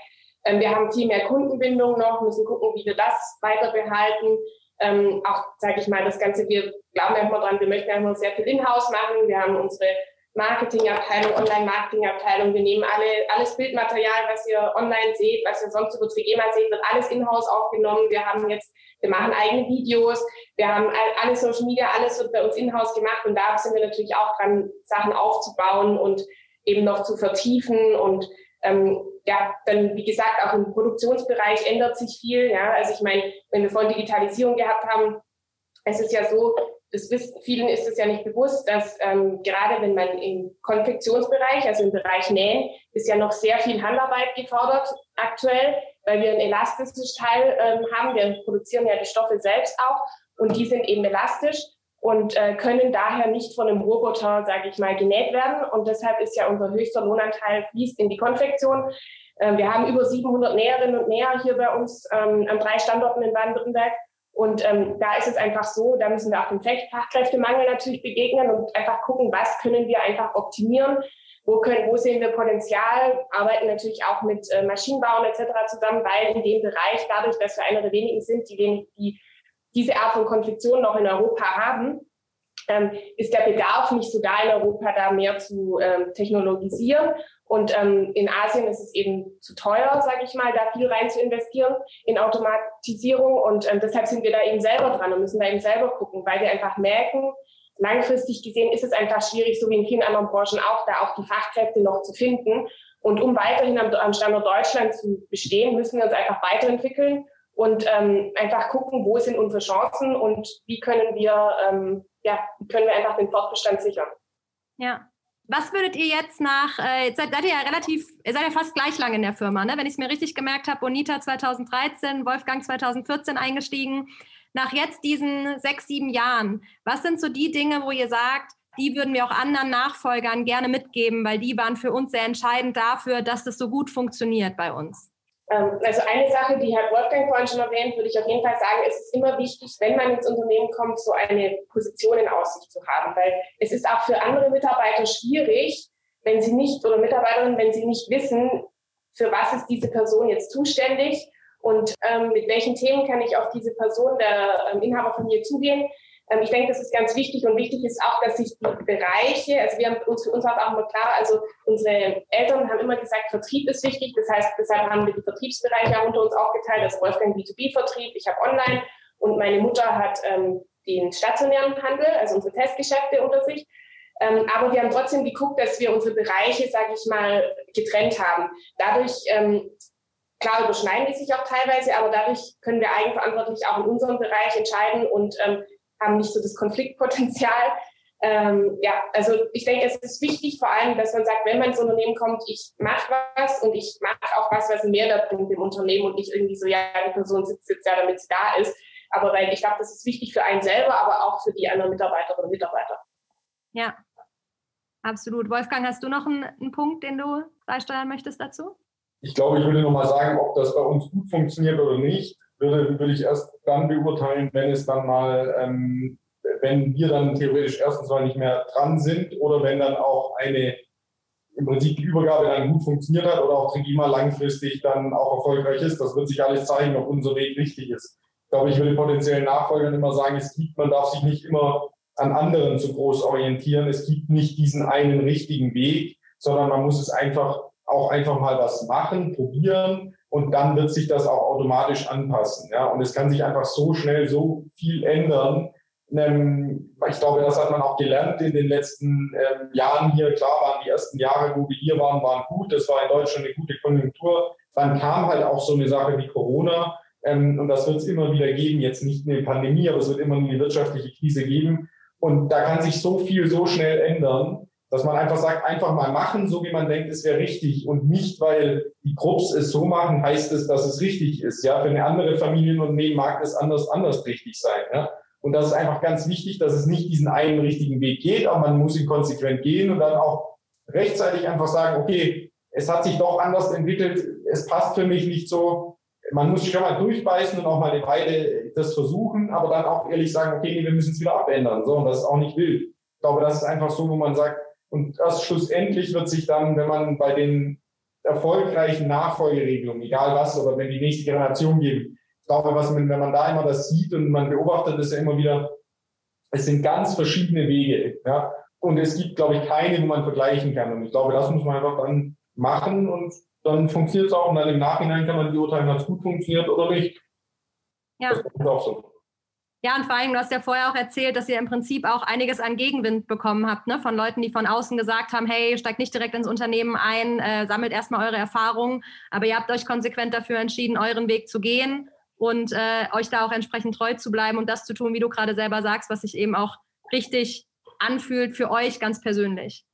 wir haben viel mehr Kundenbindung noch, müssen gucken, wie wir das weiter behalten. Ähm, auch, sage ich mal, das Ganze, wir glauben ja immer dran, wir möchten ja immer sehr viel in-house machen. Wir haben unsere Marketingabteilung, Online-Marketingabteilung. Wir nehmen alle, alles Bildmaterial, was ihr online seht, was ihr sonst über Trigema seht, wird alles in-house aufgenommen. Wir haben jetzt, wir machen eigene Videos. wir haben alle Social Media, alles wird bei uns in-house gemacht und da sind wir natürlich auch dran, Sachen aufzubauen und eben noch zu vertiefen und ähm, ja, dann wie gesagt auch im Produktionsbereich ändert sich viel. Ja, also ich meine, wenn wir vorhin Digitalisierung gehabt haben, es ist ja so, das wissen, vielen ist es ja nicht bewusst, dass ähm, gerade wenn man im Konfektionsbereich, also im Bereich Nähen, ist ja noch sehr viel Handarbeit gefordert aktuell, weil wir ein elastisches Teil ähm, haben. Wir produzieren ja die Stoffe selbst auch und die sind eben elastisch und äh, können daher nicht von einem Roboter, sage ich mal, genäht werden. Und deshalb ist ja unser höchster Lohnanteil fließt in die Konfektion. Ähm, wir haben über 700 Näherinnen und Näher hier bei uns ähm, an drei Standorten in Baden-Württemberg. Und ähm, da ist es einfach so, da müssen wir auch dem Fachkräftemangel natürlich begegnen und einfach gucken, was können wir einfach optimieren, wo, können, wo sehen wir Potenzial, arbeiten natürlich auch mit äh, Maschinenbauen etc. zusammen, weil in dem Bereich, dadurch, dass wir einer der wenigen sind, die, die diese Art von Konfektion noch in Europa haben, ähm, ist der Bedarf nicht so da in Europa, da mehr zu ähm, technologisieren. Und ähm, in Asien ist es eben zu teuer, sage ich mal, da viel rein zu investieren in Automatisierung. Und ähm, deshalb sind wir da eben selber dran und müssen da eben selber gucken, weil wir einfach merken, langfristig gesehen ist es einfach schwierig, so wie in vielen anderen Branchen auch, da auch die Fachkräfte noch zu finden. Und um weiterhin am, am Standort Deutschland zu bestehen, müssen wir uns einfach weiterentwickeln und ähm, einfach gucken, wo sind unsere Chancen und wie können wir, ähm, ja, können wir einfach den Fortbestand sichern. Ja. Was würdet ihr jetzt nach, äh, seid, seid, ihr ja relativ, ihr seid ja fast gleich lang in der Firma, ne? wenn ich es mir richtig gemerkt habe, Bonita 2013, Wolfgang 2014 eingestiegen. Nach jetzt diesen sechs, sieben Jahren, was sind so die Dinge, wo ihr sagt, die würden wir auch anderen Nachfolgern gerne mitgeben, weil die waren für uns sehr entscheidend dafür, dass das so gut funktioniert bei uns? Ähm, also eine Sache, die Herr Wolfgang vorhin schon erwähnt, würde ich auf jeden Fall sagen, es ist immer wichtig, wenn man ins Unternehmen kommt, so eine Position in Aussicht zu haben, weil es ist auch für andere Mitarbeiter schwierig, wenn sie nicht oder Mitarbeiterinnen, wenn sie nicht wissen, für was ist diese Person jetzt zuständig und ähm, mit welchen Themen kann ich auf diese Person der ähm, Inhaberfamilie zugehen. Ähm, ich denke, das ist ganz wichtig und wichtig ist auch, dass sich die Bereiche, also wir haben uns für uns war auch immer klar, also unsere Eltern haben immer gesagt, Vertrieb ist wichtig. Das heißt, deshalb haben wir die Vertriebsbereiche unter uns aufgeteilt. Das Wolfgang B2B-Vertrieb, ich habe Online und meine Mutter hat ähm, den stationären Handel, also unsere Testgeschäfte unter sich. Ähm, aber wir haben trotzdem geguckt, dass wir unsere Bereiche, sage ich mal, getrennt haben. Dadurch ähm, Klar überschneiden die sich auch teilweise, aber dadurch können wir eigenverantwortlich auch in unserem Bereich entscheiden und ähm, haben nicht so das Konfliktpotenzial. <laughs> Ähm, ja, also ich denke, es ist wichtig vor allem, dass man sagt, wenn man ins Unternehmen kommt, ich mache was und ich mache auch was, was einen Mehrwert bringt im Unternehmen und nicht irgendwie so, ja, die Person sitzt jetzt ja, damit sie da ist. Aber weil ich glaube, das ist wichtig für einen selber, aber auch für die anderen Mitarbeiterinnen und Mitarbeiter. Ja, absolut. Wolfgang, hast du noch einen, einen Punkt, den du beisteuern möchtest dazu? Ich glaube, ich würde nochmal sagen, ob das bei uns gut funktioniert oder nicht würde, würde ich erst dann beurteilen, wenn es dann mal, ähm, wenn wir dann theoretisch erstens mal nicht mehr dran sind oder wenn dann auch eine im Prinzip die Übergabe dann gut funktioniert hat oder auch Trigima langfristig dann auch erfolgreich ist. Das wird sich alles zeigen, ob unser Weg richtig ist. Ich glaube, ich würde potenziellen Nachfolgern immer sagen, es gibt, man darf sich nicht immer an anderen zu groß orientieren. Es gibt nicht diesen einen richtigen Weg, sondern man muss es einfach auch einfach mal was machen, probieren und dann wird sich das auch automatisch anpassen. Ja? Und es kann sich einfach so schnell so viel ändern. Ähm, ich glaube, das hat man auch gelernt in den letzten ähm, Jahren hier. Klar waren die ersten Jahre, wo wir hier waren, waren gut. Das war in Deutschland eine gute Konjunktur. Dann kam halt auch so eine Sache wie Corona. Ähm, und das wird es immer wieder geben. Jetzt nicht eine Pandemie, aber es wird immer eine wirtschaftliche Krise geben. Und da kann sich so viel so schnell ändern dass man einfach sagt, einfach mal machen, so wie man denkt, es wäre richtig und nicht, weil die Grupps es so machen, heißt es, dass es richtig ist. Ja, für eine andere Familienunternehmen mag es anders, anders richtig sein. Ja. Und das ist einfach ganz wichtig, dass es nicht diesen einen richtigen Weg geht, aber man muss ihn konsequent gehen und dann auch rechtzeitig einfach sagen, okay, es hat sich doch anders entwickelt, es passt für mich nicht so. Man muss schon mal durchbeißen und auch mal eine Weile das versuchen, aber dann auch ehrlich sagen, okay, nee, wir müssen es wieder abändern. So, und das ist auch nicht wild. Ich glaube, das ist einfach so, wo man sagt, und das schlussendlich wird sich dann, wenn man bei den erfolgreichen Nachfolgeregelungen, egal was, oder wenn die nächste Generation geht, ich glaube, was man, wenn man da immer das sieht und man beobachtet es ja immer wieder, es sind ganz verschiedene Wege, ja. Und es gibt, glaube ich, keine, wo man vergleichen kann. Und ich glaube, das muss man einfach dann machen und dann funktioniert es auch. Und dann im Nachhinein kann man beurteilen, ob es gut funktioniert oder nicht. Ja. Das ist auch so. Ja, und vor allem, du hast ja vorher auch erzählt, dass ihr im Prinzip auch einiges an Gegenwind bekommen habt, ne? von Leuten, die von außen gesagt haben, hey, steigt nicht direkt ins Unternehmen ein, äh, sammelt erstmal eure Erfahrungen. Aber ihr habt euch konsequent dafür entschieden, euren Weg zu gehen und äh, euch da auch entsprechend treu zu bleiben und das zu tun, wie du gerade selber sagst, was sich eben auch richtig anfühlt für euch ganz persönlich.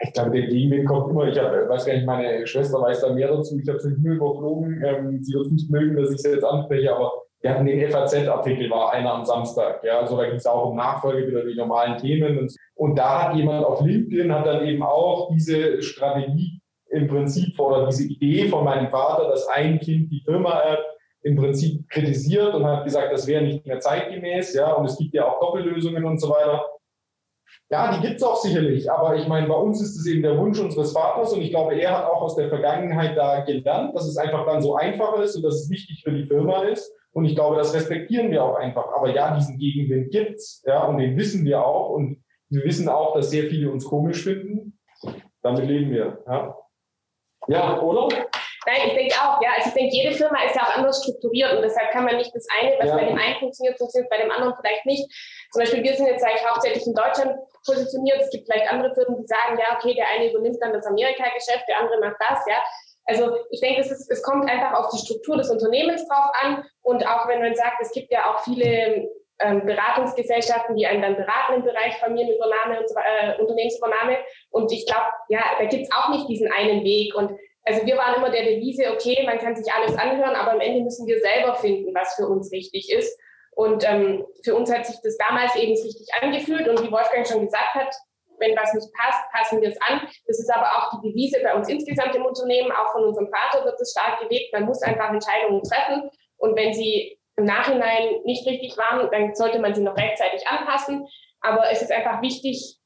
Ich glaube, der Gegenwind kommt immer. Ich hab, weiß gar nicht, meine Schwester weiß da mehr dazu. Ich habe es Himmel überflogen. Ähm, sie wird es nicht mögen, dass ich es jetzt anspreche, aber wir hatten den FAZ-Artikel, war einer am Samstag. Ja, also da ging es auch um Nachfolge wieder die normalen Themen. Und, und da hat jemand auf LinkedIn hat dann eben auch diese Strategie im Prinzip oder diese Idee von meinem Vater, dass ein Kind die Firma erbt, im Prinzip kritisiert und hat gesagt, das wäre nicht mehr zeitgemäß, ja, und es gibt ja auch Doppellösungen und so weiter. Ja, die gibt es auch sicherlich, aber ich meine, bei uns ist es eben der Wunsch unseres Vaters und ich glaube, er hat auch aus der Vergangenheit da gelernt, dass es einfach dann so einfach ist und dass es wichtig für die Firma ist. Und ich glaube, das respektieren wir auch einfach. Aber ja, diesen Gegenwind gibt's, ja, und den wissen wir auch. Und wir wissen auch, dass sehr viele uns komisch finden. Damit leben wir, ja. Ja, oder? Nein, ich denke auch, ja. Also ich denke, jede Firma ist ja auch anders strukturiert und deshalb kann man nicht das eine, was ja. bei dem einen funktioniert, funktioniert bei dem anderen vielleicht nicht. Zum Beispiel, wir sind jetzt eigentlich hauptsächlich in Deutschland positioniert. Es gibt vielleicht andere Firmen, die sagen, ja, okay, der eine übernimmt dann das Amerika-Geschäft, der andere macht das, ja. Also ich denke, es, ist, es kommt einfach auf die Struktur des Unternehmens drauf an und auch wenn man sagt, es gibt ja auch viele ähm, Beratungsgesellschaften, die einen dann beraten im Bereich Familienübernahme und äh, Unternehmensübernahme. Und ich glaube, ja, da gibt es auch nicht diesen einen Weg. Und also wir waren immer der Devise, okay, man kann sich alles anhören, aber am Ende müssen wir selber finden, was für uns richtig ist. Und ähm, für uns hat sich das damals eben richtig angefühlt. Und wie Wolfgang schon gesagt hat, wenn was nicht passt, passen wir es an. Das ist aber auch die Devise bei uns insgesamt im Unternehmen. Auch von unserem Vater wird es stark gelebt. Man muss einfach Entscheidungen treffen. Und wenn sie im Nachhinein nicht richtig waren, dann sollte man sie noch rechtzeitig anpassen. Aber es ist einfach wichtig,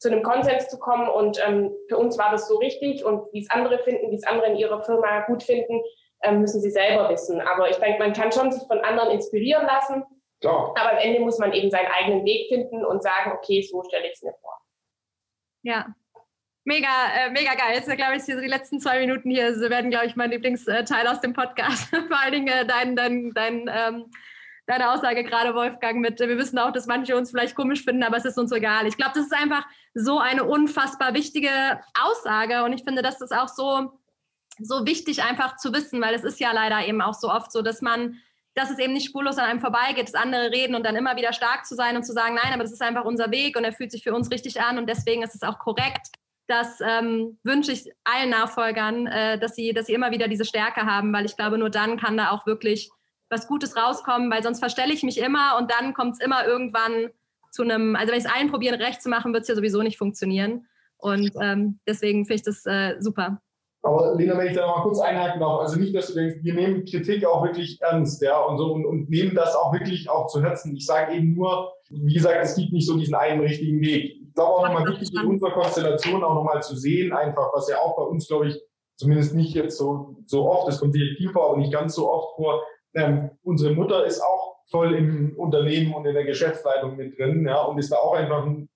zu einem Konsens zu kommen. Und ähm, für uns war das so richtig. Und wie es andere finden, wie es andere in ihrer Firma gut finden, ähm, müssen sie selber wissen. Aber ich denke, man kann schon sich von anderen inspirieren lassen. Klar. Aber am Ende muss man eben seinen eigenen Weg finden und sagen, okay, so stelle ich es mir vor. Ja, Mega, äh, mega geil. Jetzt, glaube ich, die letzten zwei Minuten hier werden, glaube ich, mein Lieblingsteil aus dem Podcast. <laughs> Vor allen Dingen äh, dein, dein, dein ähm, deine Aussage gerade, Wolfgang, mit, wir wissen auch, dass manche uns vielleicht komisch finden, aber es ist uns egal. Ich glaube, das ist einfach so eine unfassbar wichtige Aussage und ich finde, das ist auch so, so wichtig einfach zu wissen, weil es ist ja leider eben auch so oft so, dass man, dass es eben nicht spurlos an einem vorbeigeht, dass andere reden und dann immer wieder stark zu sein und zu sagen, nein, aber das ist einfach unser Weg und er fühlt sich für uns richtig an und deswegen ist es auch korrekt. Das ähm, wünsche ich allen Nachfolgern, äh, dass, sie, dass sie immer wieder diese Stärke haben, weil ich glaube, nur dann kann da auch wirklich was Gutes rauskommen, weil sonst verstelle ich mich immer und dann kommt es immer irgendwann zu einem, also wenn ich es allen probieren, recht zu machen, wird es ja sowieso nicht funktionieren. Und ähm, deswegen finde ich das äh, super. Aber Lena, wenn ich da noch mal kurz einhaken darf, also nicht, dass du denkst, wir nehmen Kritik auch wirklich ernst, ja, und so und, und nehmen das auch wirklich auch zu Herzen. Ich sage eben nur, wie gesagt, es gibt nicht so diesen einen richtigen Weg. Ich glaube auch nochmal wichtig in unserer Konstellation auch nochmal zu sehen, einfach, was ja auch bei uns, glaube ich, zumindest nicht jetzt so, so oft, es kommt sicher viel vor, aber nicht ganz so oft vor, ähm, unsere Mutter ist auch voll im Unternehmen und in der Geschäftsleitung mit drin, ja, und ist da auch einfach ein,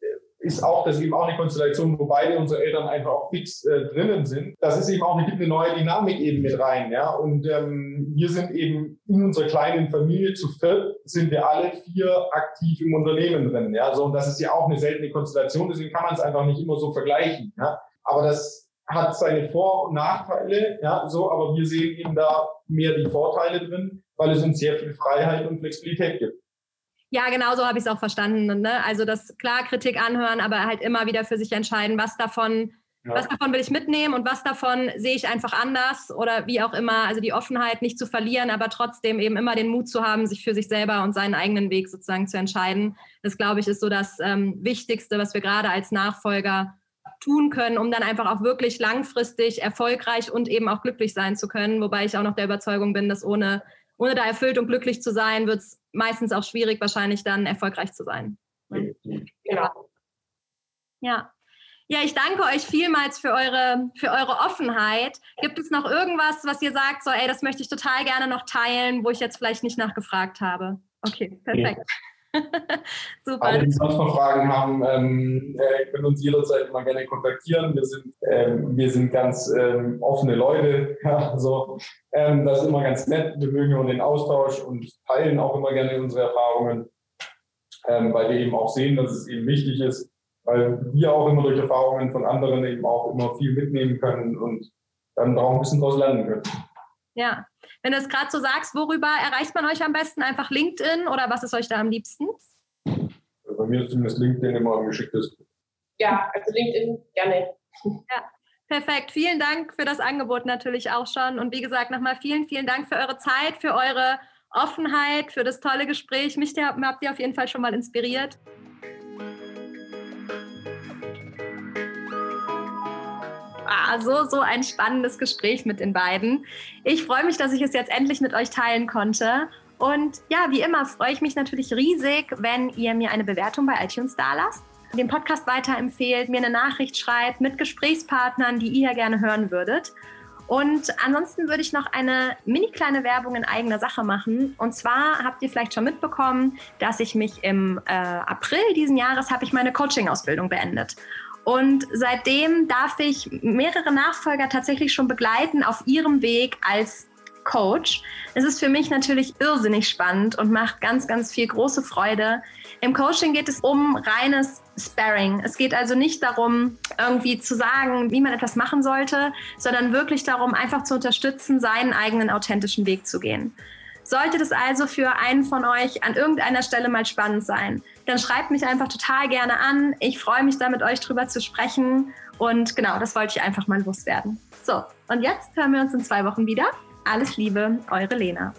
äh, ist auch, das ist eben auch eine Konstellation, wo beide unsere Eltern einfach auch fix äh, drinnen sind. Das ist eben auch eine, eine neue Dynamik eben mit rein, ja. Und ähm, wir sind eben in unserer kleinen Familie zu viert, sind wir alle vier aktiv im Unternehmen drin, ja. So, und das ist ja auch eine seltene Konstellation, deswegen kann man es einfach nicht immer so vergleichen, ja. Aber das hat seine Vor- und Nachteile, ja, so, aber wir sehen eben da mehr die Vorteile drin, weil es uns sehr viel Freiheit und Flexibilität gibt. Ja, genau so habe ich es auch verstanden. Ne? Also das klar Kritik anhören, aber halt immer wieder für sich entscheiden, was davon, ja. was davon will ich mitnehmen und was davon sehe ich einfach anders oder wie auch immer. Also die Offenheit nicht zu verlieren, aber trotzdem eben immer den Mut zu haben, sich für sich selber und seinen eigenen Weg sozusagen zu entscheiden. Das glaube ich ist so das ähm, Wichtigste, was wir gerade als Nachfolger tun können, um dann einfach auch wirklich langfristig erfolgreich und eben auch glücklich sein zu können. Wobei ich auch noch der Überzeugung bin, dass ohne, ohne da erfüllt und glücklich zu sein, wird es meistens auch schwierig, wahrscheinlich dann erfolgreich zu sein. Genau. Ja. Ja, ich danke euch vielmals für eure, für eure Offenheit. Gibt es noch irgendwas, was ihr sagt, so, ey, das möchte ich total gerne noch teilen, wo ich jetzt vielleicht nicht nachgefragt habe? Okay, perfekt. <laughs> Super. Alle, die sonst noch Fragen haben, ähm, äh, können uns jederzeit immer gerne kontaktieren. Wir sind, ähm, wir sind ganz ähm, offene Leute. <laughs> Ja, also, ähm, das ist immer ganz nett. Wir mögen immer den Austausch und teilen auch immer gerne unsere Erfahrungen, ähm, weil wir eben auch sehen, dass es eben wichtig ist, weil wir auch immer durch Erfahrungen von anderen eben auch immer viel mitnehmen können und dann auch ein bisschen daraus lernen können. Ja, wenn du es gerade so sagst, worüber erreicht man euch am besten? Einfach LinkedIn oder was ist euch da am liebsten? Also bei mir ist zumindest LinkedIn immer am geschicktesten. Ja, also LinkedIn gerne. Ja, perfekt. Vielen Dank für das Angebot natürlich auch schon. Und wie gesagt, nochmal vielen, vielen Dank für eure Zeit, für eure Offenheit, für das tolle Gespräch. Mich habt ihr auf jeden Fall schon mal inspiriert. Ah, so, so ein spannendes Gespräch mit den beiden. Ich freue mich, dass ich es jetzt endlich mit euch teilen konnte. Und ja, wie immer freue ich mich natürlich riesig, wenn ihr mir eine Bewertung bei iTunes da lasst, den Podcast weiterempfehlt, mir eine Nachricht schreibt mit Gesprächspartnern, die ihr gerne hören würdet. Und ansonsten würde ich noch eine mini kleine Werbung in eigener Sache machen. Und zwar habt ihr vielleicht schon mitbekommen, dass ich mich im äh, April diesen Jahres habe ich meine Coaching-Ausbildung beendet. Und seitdem darf ich mehrere Nachfolger tatsächlich schon begleiten auf ihrem Weg als Coach. Es ist für mich natürlich irrsinnig spannend und macht ganz, ganz viel große Freude. Im Coaching geht es um reines Sparring. Es geht also nicht darum, irgendwie zu sagen, wie man etwas machen sollte, sondern wirklich darum, einfach zu unterstützen, seinen eigenen authentischen Weg zu gehen. Sollte das also für einen von euch an irgendeiner Stelle mal spannend sein, dann schreibt mich einfach total gerne an. Ich freue mich da mit euch drüber zu sprechen. Und genau, das wollte ich einfach mal loswerden. So, und jetzt hören wir uns in zwei Wochen wieder. Alles Liebe, eure Lena.